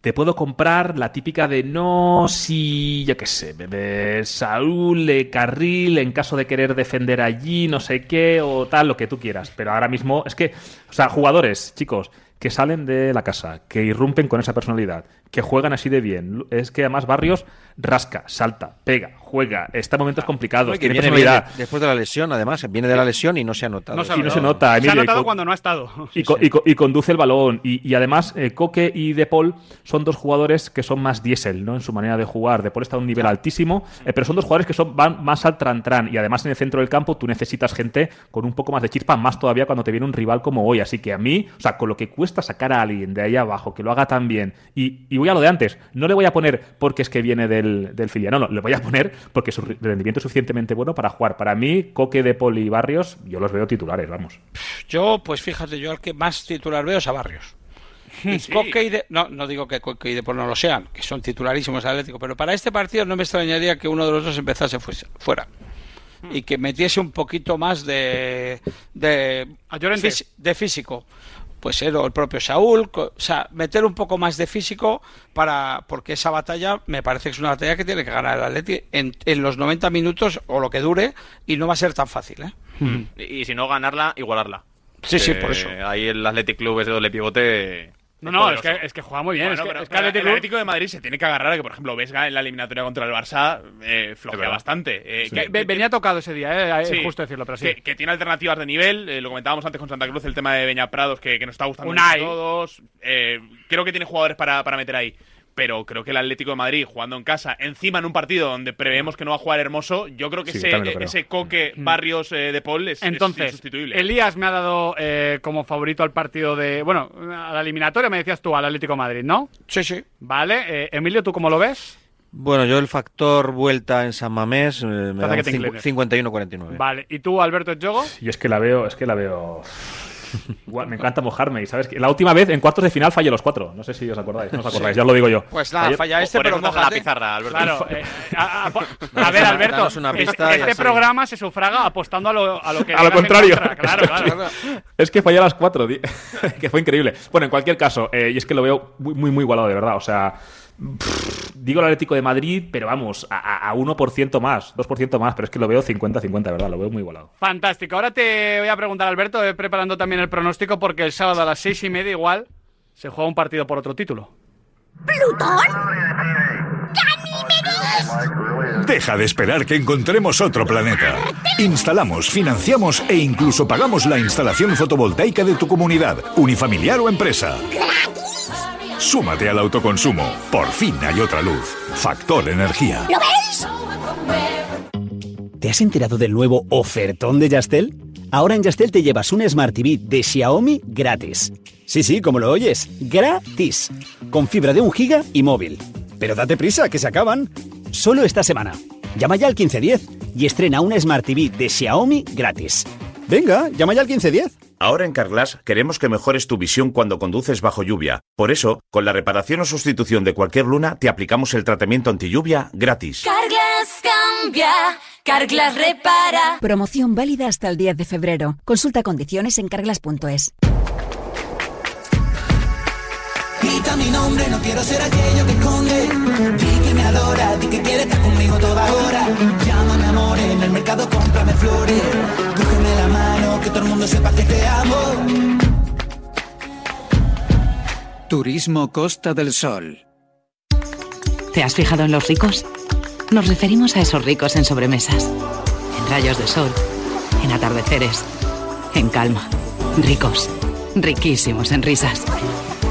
Te puedo comprar la típica de no, si, yo qué sé, bebé, Saúl, eh, Carril, en caso de querer defender allí, no sé qué, o tal, lo que tú quieras. Pero ahora mismo, es que, o sea, jugadores, chicos, que salen de la casa, que irrumpen con esa personalidad, que juegan así de bien. Es que además Barrios rasca, salta, pega, juega, está en momentos complicados, tiene viene personalidad. después de la lesión, además, viene de la lesión y no se ha notado. No se ha Sí, no se nota, Se ha Emilio, y notado cuando no ha estado. y, co- y co- y conduce el balón. Y, y además, eh, Coque y De Paul son dos jugadores que son más diésel ¿no? en su manera de jugar. De Paul está a un nivel altísimo, eh, pero son dos jugadores que son, van más al tran-tran. Y además, en el centro del campo, tú necesitas gente con un poco más de chispa, más todavía cuando te viene un rival como hoy. Así que a mí, o sea, con lo que cuesta sacar a alguien de ahí abajo, que lo haga tan bien. Y, y voy a lo de antes, no le voy a poner porque es que viene del, del filial, no, no, le voy a poner porque su rendimiento es suficientemente bueno para jugar. Para mí, Coque, De Paul y Barrios, yo los veo titulares, vamos. Yo, pues fíjate, yo al que más titular veo es a Barrios. [laughs] Y Coque y de- no, no digo que Coque y Depor no lo sean, que son titularísimos Atlético, pero para este partido no me extrañaría que uno de los dos empezase fuera. Y que metiese un poquito más de, de, de físico. Pues ser o el propio Saúl, co- o sea, meter un poco más de físico para porque esa batalla me parece que es una batalla que tiene que ganar el Atleti en, en los 90 minutos o lo que dure y no va a ser tan fácil, ¿eh? Y, y si no ganarla, igualarla. Sí, sí, por eso. Ahí el Athletic Club ese doble pivote. No, no, es que, es que juega muy bien. Bueno, es que, pero, es que pero Athletic el Atlético de Madrid se tiene que agarrar a que, por ejemplo, Vesga en la eliminatoria contra el Barça eh, flojea bastante. Eh, que que- ve- venía tocado ese día, eh, Sí. es justo decirlo, pero sí. que, tiene alternativas de nivel. eh, lo comentábamos antes con Santa Cruz, el tema de Beña Prados, que, que nos está gustando Unai. a todos. Eh, creo que tiene jugadores para, para meter ahí. Pero creo que el Atlético de Madrid, jugando en casa, encima en un partido donde preveemos que no va a jugar hermoso, yo creo que Sí, ese, ese coque Barrios eh, de Paul es, es Entonces, insustituible. Elías me ha dado eh, como favorito al partido de. Bueno, a la eliminatoria me decías tú, al Atlético de Madrid, ¿no? Sí, sí. Vale. eh, Emilio, ¿tú cómo lo ves? Bueno, yo el factor vuelta en San Mamés me Hace da que un te cincu- inclines. 51-49. Vale. ¿Y tú, Alberto Jogo? Yo es que la veo, es que la veo. Igual, me encanta mojarme y sabes que la última vez en cuartos de final fallé los cuatro. No sé si os acordáis, no os acordáis, ya os lo digo yo. Pues nada, Fallé- falla este, pero en la pizarra, Alberto. Claro. eh, a, a- a [laughs] ver, Alberto. una pista este programa se sufraga apostando a lo, a lo que. A lo contrario. contra, Claro, [laughs] claro. Es que fallé a las cuatro, [laughs] que fue increíble. Bueno, en cualquier caso, eh, y es que lo veo muy, muy, muy igualado, de verdad. O sea, pff, digo el Atlético de Madrid, pero vamos, a, a- a 1% más, 2% más, pero es que lo veo 50-50, de verdad, lo veo muy igualado. Fantástico. Ahora te voy a preguntar, Alberto, eh, preparando también el pronóstico, porque el sábado a las seis y media igual se juega un partido por otro título. Deja de esperar que encontremos otro planeta. Instalamos, financiamos e incluso pagamos la instalación fotovoltaica de tu comunidad, unifamiliar o empresa. Súmate al autoconsumo. Por fin hay otra luz. Factor Energía. ¿Lo veis? ¿Te has enterado del nuevo ofertón de Yastel? Ahora en Yastel te llevas un Smart TV de Xiaomi gratis. Sí, sí, como lo oyes, gratis. Con fibra de un giga y móvil. Pero date prisa, que se acaban. Solo esta semana. Llama ya al 1510 y estrena una Smart TV de Xiaomi gratis. Venga, llama ya al 1510. Ahora en Carglass queremos que mejores tu visión cuando conduces bajo lluvia. Por eso, con la reparación o sustitución de cualquier luna, te aplicamos el tratamiento anti lluvia gratis. Carglass cambia, Carglass repara. Promoción válida hasta el 10 de febrero. Consulta condiciones en carglass.es. Grita mi nombre, no quiero ser aquello que esconde. Di que me adora, di que quiere estar conmigo toda hora. Llámame amor, en el mercado cómprame flores. Cógeme la mano, que todo el mundo sepa que te amo. Turismo Costa del Sol. ¿Te has fijado en los ricos? Nos referimos a esos ricos en sobremesas, en rayos de sol, en atardeceres, en calma. Ricos, riquísimos en risas,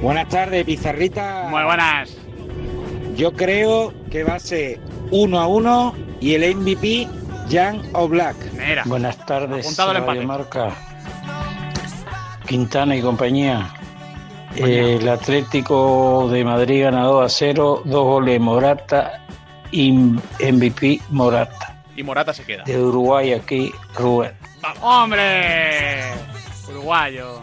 Buenas tardes, Pizarrita. Muy buenas. Yo creo que va a ser uno a uno y el MVP Jan Oblak. Mira. Buenas tardes, Apuntado el Radio empate. Marca. Quintana y compañía. Eh, el Atlético de Madrid ganado a cero, dos goles Morata y MVP Morata. Y Morata se queda. De Uruguay aquí, Rubén. ¡Hombre! Uruguayo.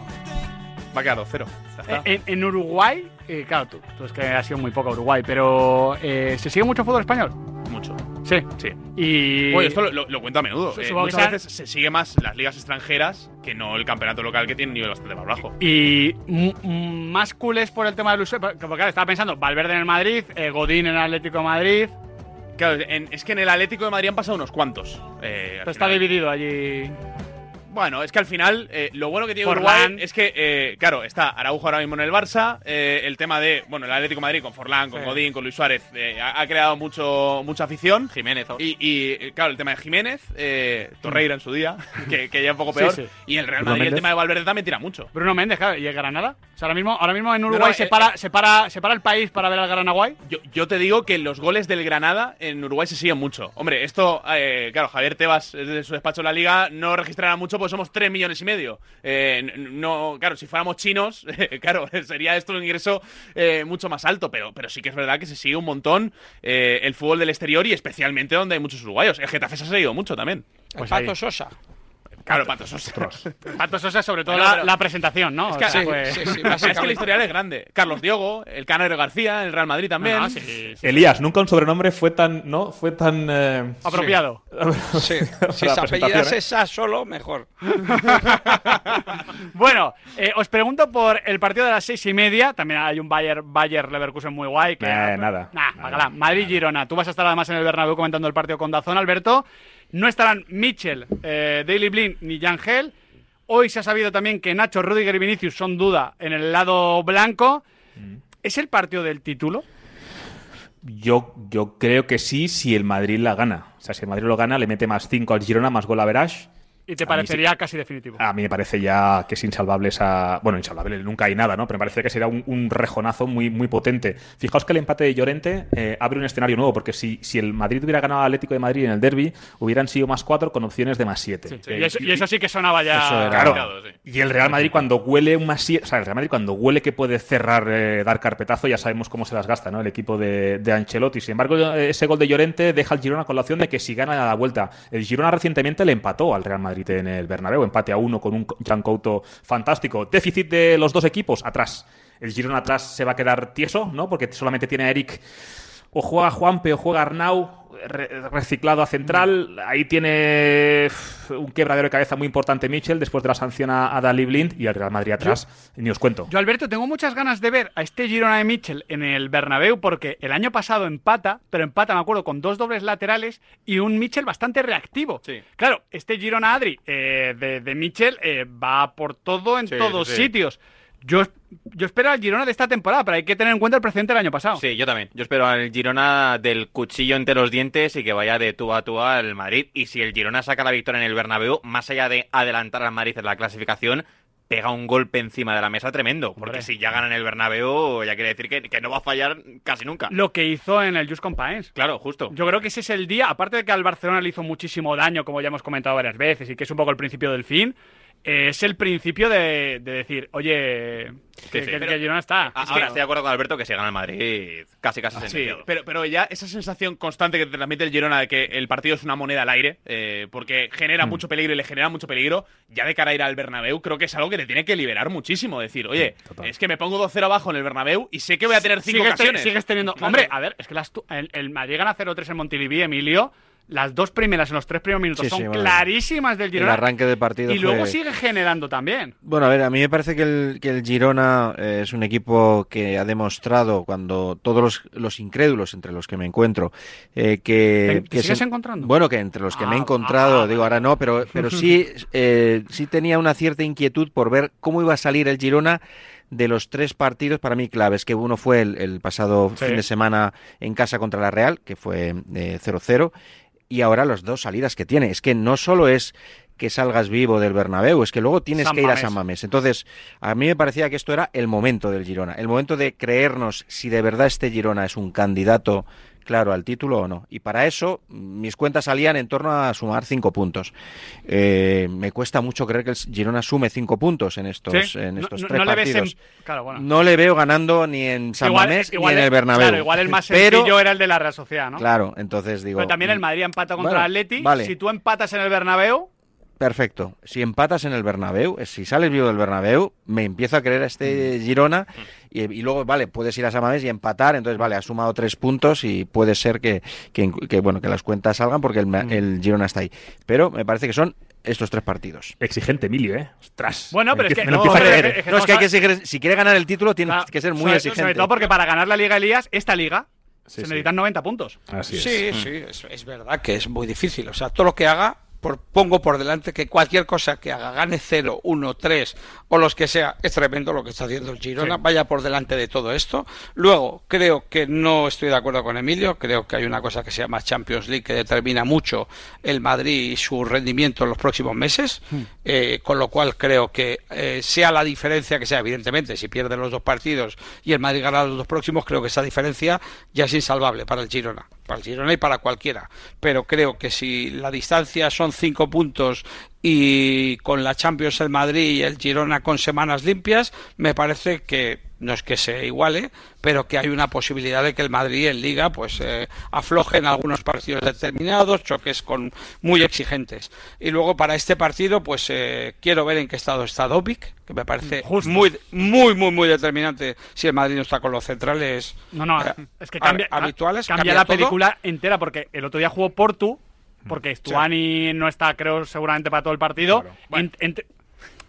Va a quedar 2-0. Eh, En, en Uruguay, eh, claro, tú, tú es que has sido muy poco Uruguay, pero eh, ¿se sigue mucho fútbol español? Mucho. Sí. Sí. Y. Esto lo, lo- lo cuento a menudo. Eh, muchas veces se sigue más las ligas extranjeras que no el campeonato local que tiene un nivel bastante más bajo. Y mm, mm, más culés por el tema del uso. Porque claro, estaba pensando, Valverde en el Madrid, eh, Godín en el Atlético de Madrid. Claro, en- es que en el Atlético de Madrid han pasado unos cuantos. Eh, Pero está dividido allí. Bueno, es que al final eh, lo bueno que tiene Forlán. Uruguay es que, eh, claro, está Araujo ahora mismo en el Barça. eh, el tema de, bueno, el Atlético de Madrid con Forlán, con Sí. Godín, con Luis Suárez, eh, ha, ha creado mucho mucha afición. Jiménez. ¿o? Y, y, claro, el tema de Jiménez, eh, Torreira en su día, [laughs] que, que ya un poco peor. Sí, sí. Y el Real Bruno Madrid, el Méndez. tema de Valverde también tira mucho. Bruno Méndez, claro, y el Granada. O sea, ahora mismo, ahora mismo en Uruguay No, no, se, eh, para, se, para, se para el país para ver al Granaguay. Yo, yo te digo que los goles del Granada en Uruguay se siguen mucho. Hombre, esto, eh, claro, Javier Tebas, desde su despacho en la liga, no registrará mucho porque somos 3 millones y medio. Eh, no, claro, si fuéramos chinos, [laughs] claro, [laughs] sería esto un ingreso eh, mucho más alto, pero, pero sí que es verdad que se sigue un montón eh, el fútbol del exterior y especialmente donde hay muchos uruguayos. El Getafe se ha seguido mucho también. Pues Pato ahí. Sosa. Claro, Pato Sosa. [laughs] Pato Sosa, sobre todo la, pero- la presentación, ¿no? Es O que, sea, sí, sí, [laughs] es que el historial es grande. Carlos Diogo, el Canario García, el Real Madrid también. No, sí. Elías, nunca un sobrenombre fue tan, ¿no? Fue tan... eh, Apropiado. Sí, [laughs] si se presentación, apellidas ¿eh? esa solo, mejor. Bueno, eh, os pregunto por el partido de las seis y media. También hay un Bayer, Bayer Leverkusen muy guay. Que, Eh, nada. Nah, bacala. Madrid-Girona. Tú vas a estar además en el Bernabéu comentando el partido con Dazón, Alberto. No estarán Mitchell, eh, Daily Blind ni Yangel. Hoy se ha sabido también que Nacho, Rudiger y Vinicius son duda en el lado blanco. Mm. ¿Es el partido del título? Yo, yo creo que sí, si el Madrid la gana. O sea, si el Madrid lo gana, le mete más 5 al Girona, más gol a Verage. ¿Y te parecería casi definitivo? A mí me parece ya que es insalvable esa. Bueno, insalvable, nunca hay nada, ¿no? Pero me parece que será un, un rejonazo muy, muy potente. Fijaos que el empate de Llorente eh, abre un escenario nuevo, porque si, si el Madrid hubiera ganado al Atlético de Madrid en el derby, hubieran sido más 4 con opciones de más 7. Y, eso, y eso sí que sonaba ya. Eso era- Claro. Y el Real Madrid cuando huele un más siete- o sea, el Real Madrid cuando huele que puede cerrar, eh, dar carpetazo, ya sabemos cómo se las gasta, ¿no? El equipo de, de Ancelotti. Sin embargo, eh, ese gol de Llorente deja al Girona con la opción de que si gana la vuelta. El Girona recientemente le empató al Real Madrid en el Bernabéu, empate a uno con un Jan fantástico. Déficit de los dos equipos atrás. El Girona atrás se va a quedar tieso, ¿no? Porque solamente tiene a Eric o juega Juanpe o juega Arnau reciclado a central. Ahí tiene un quebradero de cabeza muy importante Mitchell después de la sanción a, a Dalí Blind y el Real Madrid atrás. Ni os cuento. Yo, Alberto, tengo muchas ganas de ver a este Girona de Mitchell en el Bernabéu porque el año pasado empata, pero empata, me acuerdo, con dos dobles laterales y un Mitchell bastante reactivo. Claro, este Girona Adri eh, de, de Mitchell eh, va por todo en Sí, todos sí, sí. sitios. Yo, yo espero al Girona de esta temporada, pero hay que tener en cuenta el precedente del año pasado. Sí, yo también. Yo espero al Girona del cuchillo entre los dientes y que vaya de tú a tú al Madrid. Y si el Girona saca la victoria en el Bernabéu, más allá de adelantar al Madrid en la clasificación, pega un golpe encima de la mesa tremendo. Porque si ya gana en el Bernabéu, ya quiere decir que, que no va a fallar casi nunca. Lo que hizo en el Just Compañes. Claro, justo. Yo creo que ese es el día, aparte de que al Barcelona le hizo muchísimo daño, como ya hemos comentado varias veces, y que es un poco el principio del fin, es el principio de, de decir, oye, que, sí. que- Pero- que el Girona está. Ah, Es Ahora que- estoy de acuerdo con Alberto que si gana el Madrid, casi casi Sí, sentenciado. pero, pero ya esa sensación constante que te transmite el Girona de que el partido es una moneda al aire, eh, porque genera Mm. mucho peligro y le genera mucho peligro, ya de cara a ir al Bernabéu, creo que es algo que te tiene que liberar muchísimo. Decir, oye, es que me pongo 2-0 abajo en el Bernabéu y sé que voy a tener cinco sigues, ocasiones. sigues teniendo. Claro. Hombre, a ver, es que las tu- el, el Madrid gana 0-3 en Montilivi, Emilio. Las dos primeras en los tres primeros minutos Sí, son sí, bueno. clarísimas del El Girona. arranque del partido Y luego sigue generando también. Bueno, a ver, a mí me parece que el, que el Girona eh, es un equipo que ha demostrado cuando todos los, los incrédulos entre los que me encuentro eh, que, ¿Te- que sigues encontrando? bueno que entre los que me he Ah, encontrado ah, digo ahora no pero [laughs] pero sí eh, sí tenía una cierta inquietud por ver cómo iba a salir el Girona de los tres partidos para mí claves que uno fue el, el pasado Sí. fin de semana en casa contra la Real que fue eh, 0-0 y ahora las dos salidas que tiene. Es que no solo es que salgas vivo del Bernabéu, es que luego tienes San que ir a. San Mamés. Entonces, a mí me parecía que esto era el momento del Girona, el momento de creernos si de verdad este Girona es un candidato claro al título o no. Y para eso mis cuentas salían en torno a sumar cinco puntos. Eh, me cuesta mucho creer que el Girona sume cinco puntos en estos, Sí. en No- estos no- tres no le ves en- partidos. claro, bueno. No le veo ganando ni en San Igual- Mamés igual ni en el- el Bernabéu. Claro, igual el más [laughs] Pero- sencillo era el de la Real Sociedad, ¿no? Claro, entonces digo. Pero también el Madrid empata contra Bueno, el Atleti. vale. Si tú empatas en el Bernabéu, Perfecto. Si empatas en el Bernabéu, eh, si sales vivo del Bernabéu, me empiezo a creer a este Girona y, y luego, vale, puedes ir a Samamés y empatar, entonces, vale, has sumado tres puntos y puede ser que, que, que, bueno, que las cuentas salgan porque el, ma- el Girona está ahí. Pero me parece que son estos tres partidos. Exigente, Emilio, ¿eh? Ostras. Bueno, pero es que- no, es que- No, es que hay que exigir- si quiere ganar el título, tiene que ser muy sobre, exigente. sobre todo porque para ganar la Liga Elías, esta liga, Sí, se sí. necesitan 90 puntos. Así es. Sí, sí, es, es verdad que es muy difícil. O sea, todo lo que haga, por, pongo por delante que cualquier cosa que haga, gane 0, 1, 3 o los que sea, es tremendo lo que está haciendo el Girona. Sí. Vaya por delante de todo esto. Luego, creo que no estoy de acuerdo con Emilio. Creo que hay una cosa que se llama Champions League que determina mucho el Madrid y su rendimiento en los próximos meses. Eh, con lo cual, creo que eh, sea la diferencia que sea, evidentemente, si pierde los dos partidos y el Madrid gana los dos próximos, creo que esa diferencia ya es insalvable para el Girona para el Girona y para cualquiera. Pero creo que si la distancia son cinco puntos y con la Champions el Madrid y el Girona con semanas limpias, me parece que no es que se iguale, pero que hay una posibilidad de que el Madrid en Liga pues eh, afloje en algunos partidos determinados, choques con muy exigentes. Y luego para este partido pues eh, quiero ver en qué estado está Dobic, que me parece muy muy muy muy determinante si el Madrid no está con los centrales No, no, eh, es que cambia, habituales, cambia, cambia la todo. película entera porque el otro día jugó Portu, porque Stuani no está, creo, seguramente para todo el partido. En- entre,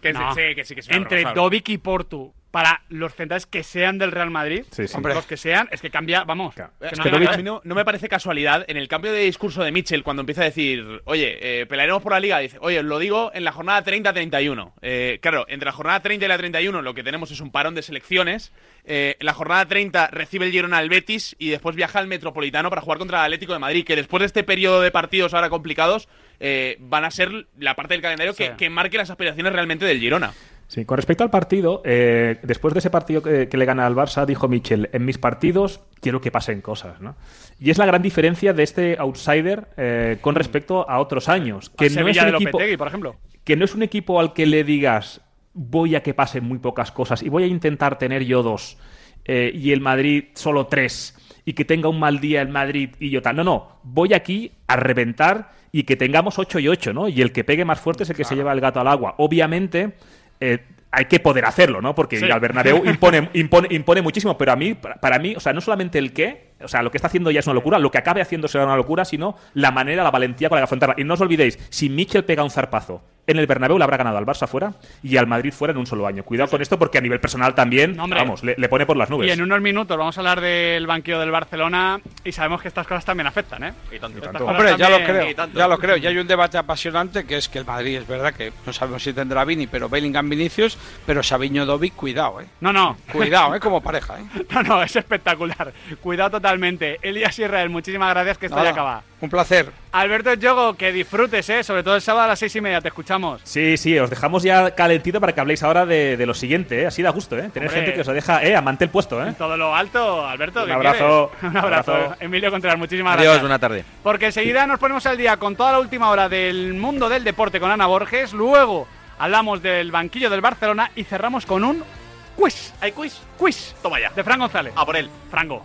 Que No. sí, que sí, que sí, una entre broma, Dovic y Portu, para los centrales que sean del Real Madrid, Sí, sí. los que sean, es que cambia, vamos. que que no me parece casualidad en el cambio de discurso de Mitchell cuando empieza a decir, oye, eh, pelearemos por la liga, dice, oye, os lo digo en la jornada 30-31. Eh, claro, entre la jornada 30 y la 31 lo que tenemos es un parón de selecciones. Eh, la jornada 30 recibe el Girona al Betis y después viaja al Metropolitano para jugar contra el Atlético de Madrid, que después de este periodo de partidos ahora complicados eh, van a ser la parte del calendario que, que marque las aspiraciones realmente del Girona. Sí, con respecto al partido, eh, después de ese partido que, que le gana al Barça, dijo Michel, en mis partidos quiero que pasen cosas, ¿no? Y es la gran diferencia de este outsider eh, con respecto a otros años. Que A no, es Sevilla un de equipo, Lopetegui, por ejemplo. que no es un equipo al que le digas voy a que pasen muy pocas cosas y voy a intentar tener yo dos eh, y el Madrid solo tres y que tenga un mal día el Madrid y yo tal. No, no, voy aquí a reventar y que tengamos 8 y 8, ¿no? Y el que pegue más fuerte es el que se lleva el gato al agua. Obviamente, eh, hay que poder hacerlo, ¿no? Porque Sí. Bernabéu impone, [laughs] impone, impone muchísimo, pero a mí, para, para mí, o sea, no solamente el qué, o sea, lo que está haciendo ya es una locura, lo que acabe haciendo será una locura, sino la manera, la valentía con la que afrontarla. Y no os olvidéis, si Michel pega un zarpazo en el Bernabéu, le habrá ganado al Barça fuera y al Madrid fuera en un solo año. Cuidado con esto porque a nivel personal también, No, vamos, le, le pone por las nubes. Y en unos minutos vamos a hablar del banquillo del Barcelona y sabemos que estas cosas también afectan, ¿eh? Estas cosas Hombre, ya lo creo, ya lo creo. Y hay un debate apasionante que es que el Madrid es verdad que no sabemos si tendrá Vini, pero Bellingham Vinicius, pero Sabiño Dovic, cuidado, eh. No, no. Cuidado, eh, como pareja, eh. [laughs] No, no, es espectacular. Cuidado totalmente. Elías Israel, muchísimas gracias, que esto Nada, ya acaba. Un placer. Alberto Yogo, que disfrutes, ¿eh? Sobre todo el sábado a las seis y media, te escuchamos. Sí, sí, os dejamos ya calentito para que habléis ahora de, de lo siguiente, ¿eh? Así da gusto, ¿eh? Tener Hombre. gente que os deja, ¿eh? A mantel puesto, ¿eh? En todo lo alto, Alberto. Un ¿qué abrazo. [laughs] Un abrazo. Abrazo. Emilio Contreras, muchísimas Adiós, gracias. buena tarde. Porque enseguida nos ponemos al día con toda la última hora del mundo del deporte con Ana Borges. Luego hablamos del banquillo del Barcelona y cerramos con un quiz. ¿Hay quiz? Quiz. Toma ya. De Fran González. A por él. Franco.